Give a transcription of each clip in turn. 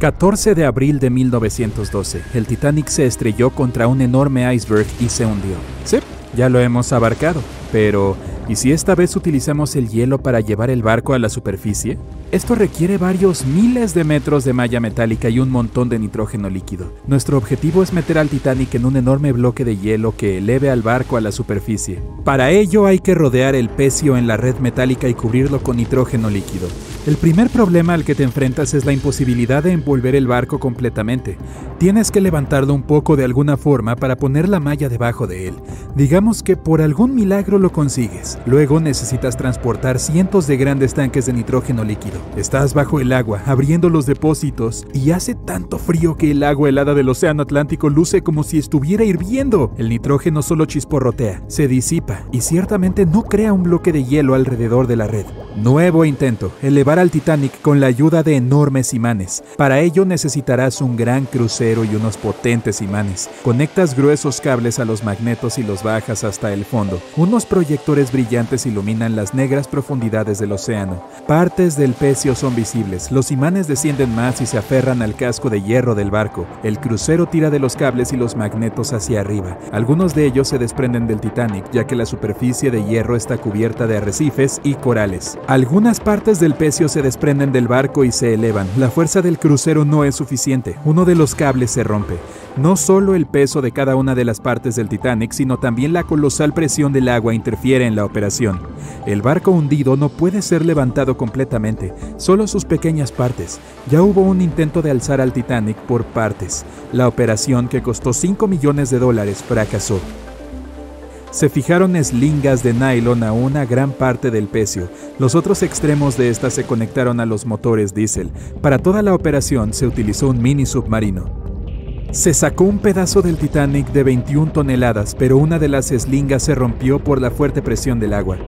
14 de abril de 1912, el Titanic se estrelló contra un enorme iceberg y se hundió. Sí, ya lo hemos abarcado, pero ¿y si esta vez utilizamos el hielo para llevar el barco a la superficie? Esto requiere varios miles de metros de malla metálica y un montón de nitrógeno líquido. Nuestro objetivo es meter al Titanic en un enorme bloque de hielo que eleve al barco a la superficie. Para ello hay que rodear el pecio en la red metálica y cubrirlo con nitrógeno líquido. El primer problema al que te enfrentas es la imposibilidad de envolver el barco completamente. Tienes que levantarlo un poco de alguna forma para poner la malla debajo de él. Digamos que por algún milagro lo consigues. Luego necesitas transportar cientos de grandes tanques de nitrógeno líquido. Estás bajo el agua, abriendo los depósitos, y hace tanto frío que el agua helada del Océano Atlántico luce como si estuviera hirviendo. El nitrógeno solo chisporrotea, se disipa y ciertamente no crea un bloque de hielo alrededor de la red. Nuevo intento, elevar al Titanic con la ayuda de enormes imanes. Para ello necesitarás un gran crucero y unos potentes imanes. Conectas gruesos cables a los magnetos y los bajas hasta el fondo. Unos proyectores brillantes iluminan las negras profundidades del océano. Partes del pecio son visibles. Los imanes descienden más y se aferran al casco de hierro del barco. El crucero tira de los cables y los magnetos hacia arriba. Algunos de ellos se desprenden del Titanic, ya que la superficie de hierro está cubierta de arrecifes y corales. Algunas partes del pecio se desprenden del barco y se elevan. La fuerza del crucero no es suficiente. Uno de los cables se rompe. No solo el peso de cada una de las partes del Titanic, sino también la colosal presión del agua interfiere en la operación. El barco hundido no puede ser levantado completamente, solo sus pequeñas partes. Ya hubo un intento de alzar al Titanic por partes. La operación, que costó 5 millones de dólares, fracasó. Se fijaron eslingas de nylon a una gran parte del pecio. Los otros extremos de esta se conectaron a los motores diésel. Para toda la operación se utilizó un mini submarino. Se sacó un pedazo del Titanic de 21 toneladas, pero una de las eslingas se rompió por la fuerte presión del agua.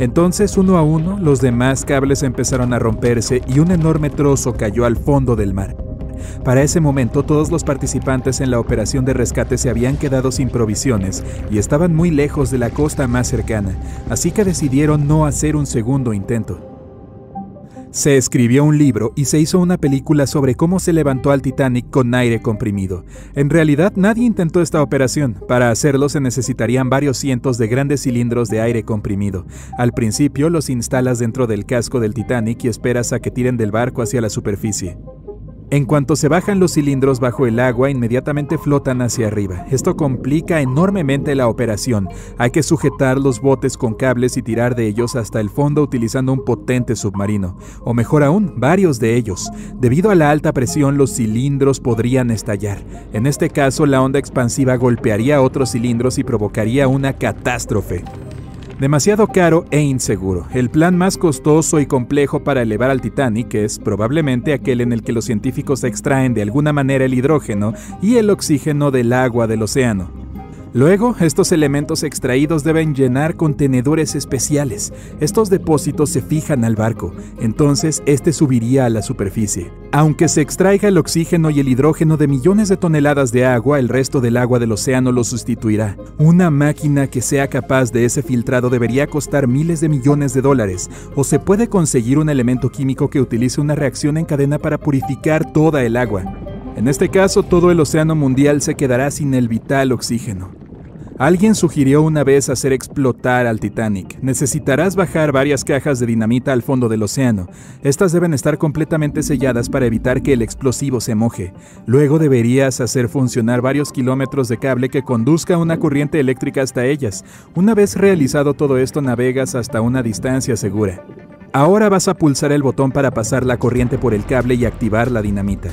Entonces, uno a uno, los demás cables empezaron a romperse y un enorme trozo cayó al fondo del mar. Para ese momento, todos los participantes en la operación de rescate se habían quedado sin provisiones y estaban muy lejos de la costa más cercana, así que decidieron no hacer un segundo intento. Se escribió un libro y se hizo una película sobre cómo se levantó al Titanic con aire comprimido. En realidad nadie intentó esta operación. Para hacerlo se necesitarían varios cientos de grandes cilindros de aire comprimido. Al principio los instalas dentro del casco del Titanic y esperas a que tiren del barco hacia la superficie. En cuanto se bajan los cilindros bajo el agua, inmediatamente flotan hacia arriba. Esto complica enormemente la operación. Hay que sujetar los botes con cables y tirar de ellos hasta el fondo utilizando un potente submarino, o mejor aún, varios de ellos. Debido a la alta presión, los cilindros podrían estallar. En este caso, la onda expansiva golpearía otros cilindros y provocaría una catástrofe. Demasiado caro e inseguro. El plan más costoso y complejo para elevar al Titanic es probablemente aquel en el que los científicos extraen de alguna manera el hidrógeno y el oxígeno del agua del océano. Luego, estos elementos extraídos deben llenar contenedores especiales. Estos depósitos se fijan al barco, entonces este subiría a la superficie. Aunque se extraiga el oxígeno y el hidrógeno de millones de toneladas de agua, el resto del agua del océano lo sustituirá. Una máquina que sea capaz de ese filtrado debería costar miles de millones de dólares, o se puede conseguir un elemento químico que utilice una reacción en cadena para purificar toda el agua. En este caso, todo el océano mundial se quedará sin el vital oxígeno. Alguien sugirió una vez hacer explotar al Titanic. Necesitarás bajar varias cajas de dinamita al fondo del océano. Estas deben estar completamente selladas para evitar que el explosivo se moje. Luego deberías hacer funcionar varios kilómetros de cable que conduzca una corriente eléctrica hasta ellas. Una vez realizado todo esto, navegas hasta una distancia segura. Ahora vas a pulsar el botón para pasar la corriente por el cable y activar la dinamita.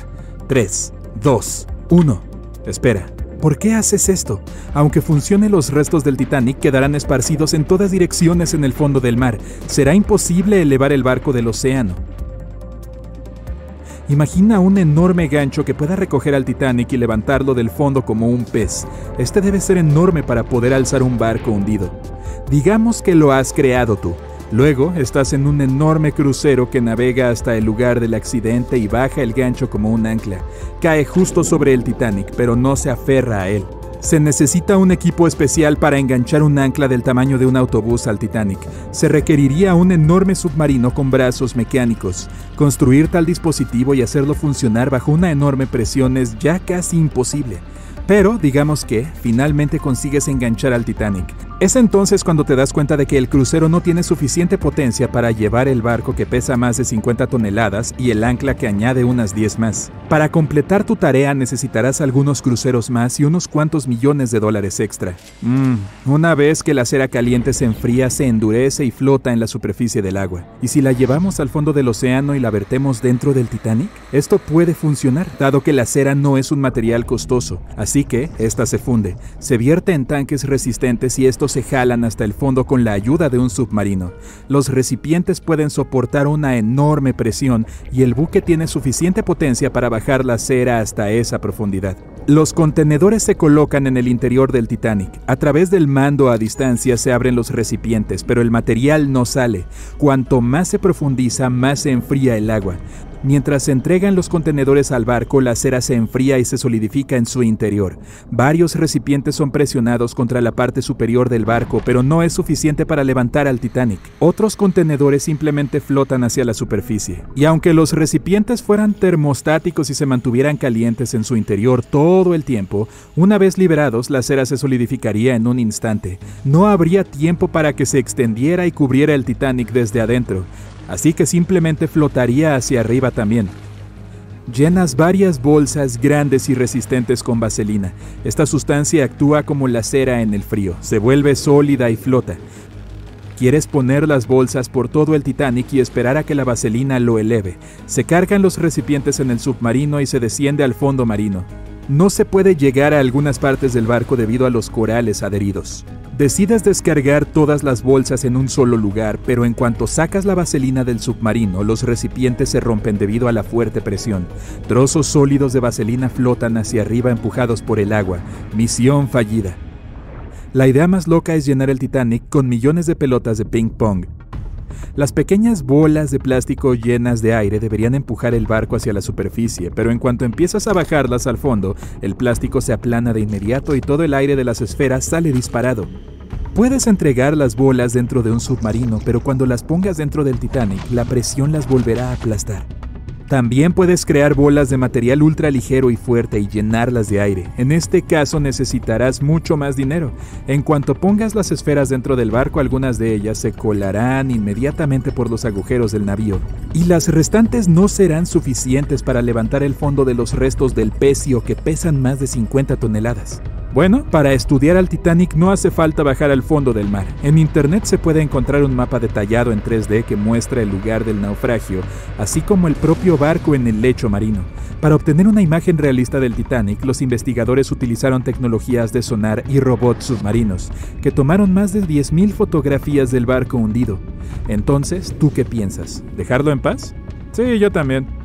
3, 2, 1. Espera. ¿Por qué haces esto? Aunque funcione, los restos del Titanic quedarán esparcidos en todas direcciones en el fondo del mar. Será imposible elevar el barco del océano. Imagina un enorme gancho que pueda recoger al Titanic y levantarlo del fondo como un pez. Este debe ser enorme para poder alzar un barco hundido. Digamos que lo has creado tú. Luego estás en un enorme crucero que navega hasta el lugar del accidente y baja el gancho como un ancla. Cae justo sobre el Titanic, pero no se aferra a él. Se necesita un equipo especial para enganchar un ancla del tamaño de un autobús al Titanic. Se requeriría un enorme submarino con brazos mecánicos. Construir tal dispositivo y hacerlo funcionar bajo una enorme presión es ya casi imposible. Pero digamos que finalmente consigues enganchar al Titanic. Es entonces cuando te das cuenta de que el crucero no tiene suficiente potencia para llevar el barco que pesa más de 50 toneladas y el ancla que añade unas 10 más. Para completar tu tarea necesitarás algunos cruceros más y unos cuantos millones de dólares extra. Mm, una vez que la cera caliente se enfría, se endurece y flota en la superficie del agua. ¿Y si la llevamos al fondo del océano y la vertemos dentro del Titanic? Esto puede funcionar, dado que la cera no es un material costoso, así que esta se funde, se vierte en tanques resistentes y estos se jalan hasta el fondo con la ayuda de un submarino. Los recipientes pueden soportar una enorme presión y el buque tiene suficiente potencia para bajar la cera hasta esa profundidad. Los contenedores se colocan en el interior del Titanic. A través del mando a distancia se abren los recipientes, pero el material no sale. Cuanto más se profundiza, más se enfría el agua. Mientras se entregan los contenedores al barco, la cera se enfría y se solidifica en su interior. Varios recipientes son presionados contra la parte superior del barco, pero no es suficiente para levantar al Titanic. Otros contenedores simplemente flotan hacia la superficie. Y aunque los recipientes fueran termostáticos y se mantuvieran calientes en su interior todo el tiempo, una vez liberados, la cera se solidificaría en un instante. No habría tiempo para que se extendiera y cubriera el Titanic desde adentro así que simplemente flotaría hacia arriba también. Llenas varias bolsas grandes y resistentes con vaselina. Esta sustancia actúa como la cera en el frío, se vuelve sólida y flota. Quieres poner las bolsas por todo el Titanic y esperar a que la vaselina lo eleve. Se cargan los recipientes en el submarino y se desciende al fondo marino. No se puede llegar a algunas partes del barco debido a los corales adheridos. Decides descargar todas las bolsas en un solo lugar, pero en cuanto sacas la vaselina del submarino, los recipientes se rompen debido a la fuerte presión. Trozos sólidos de vaselina flotan hacia arriba empujados por el agua. Misión fallida. La idea más loca es llenar el Titanic con millones de pelotas de ping pong. Las pequeñas bolas de plástico llenas de aire deberían empujar el barco hacia la superficie, pero en cuanto empiezas a bajarlas al fondo, el plástico se aplana de inmediato y todo el aire de las esferas sale disparado. Puedes entregar las bolas dentro de un submarino, pero cuando las pongas dentro del Titanic, la presión las volverá a aplastar. También puedes crear bolas de material ultra ligero y fuerte y llenarlas de aire. En este caso necesitarás mucho más dinero. En cuanto pongas las esferas dentro del barco, algunas de ellas se colarán inmediatamente por los agujeros del navío. Y las restantes no serán suficientes para levantar el fondo de los restos del pecio que pesan más de 50 toneladas. Bueno, para estudiar al Titanic no hace falta bajar al fondo del mar. En internet se puede encontrar un mapa detallado en 3D que muestra el lugar del naufragio, así como el propio barco en el lecho marino. Para obtener una imagen realista del Titanic, los investigadores utilizaron tecnologías de sonar y robots submarinos, que tomaron más de 10.000 fotografías del barco hundido. Entonces, ¿tú qué piensas? ¿Dejarlo en paz? Sí, yo también.